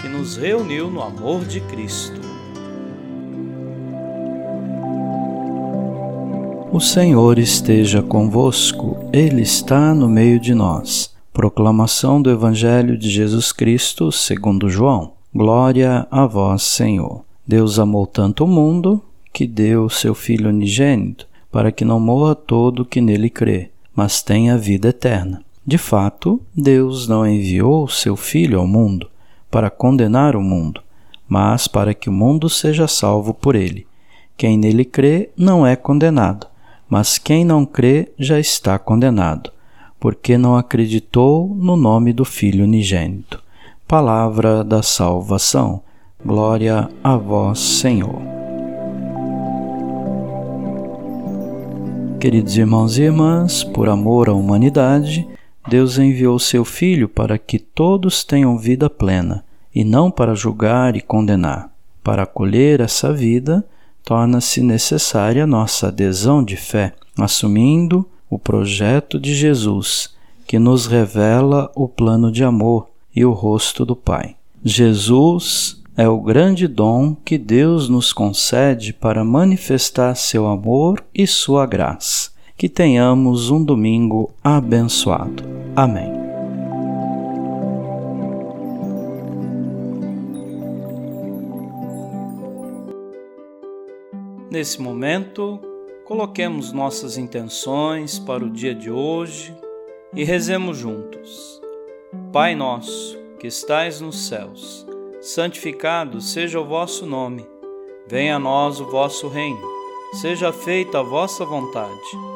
que nos reuniu no amor de Cristo. O Senhor esteja convosco, Ele está no meio de nós. Proclamação do Evangelho de Jesus Cristo segundo João. Glória a vós, Senhor. Deus amou tanto o mundo que deu seu Filho unigênito, para que não morra todo que nele crê, mas tenha vida eterna. De fato, Deus não enviou seu Filho ao mundo para condenar o mundo, mas para que o mundo seja salvo por ele. Quem nele crê não é condenado, mas quem não crê já está condenado, porque não acreditou no nome do Filho unigênito. Palavra da salvação. Glória a vós, Senhor. Queridos irmãos e irmãs, por amor à humanidade, Deus enviou seu Filho para que todos tenham vida plena, e não para julgar e condenar. Para acolher essa vida, torna-se necessária nossa adesão de fé, assumindo o projeto de Jesus, que nos revela o plano de amor e o rosto do Pai. Jesus é o grande dom que Deus nos concede para manifestar seu amor e sua graça que tenhamos um domingo abençoado. Amém. Nesse momento, coloquemos nossas intenções para o dia de hoje e rezemos juntos. Pai nosso, que estais nos céus, santificado seja o vosso nome. Venha a nós o vosso reino. Seja feita a vossa vontade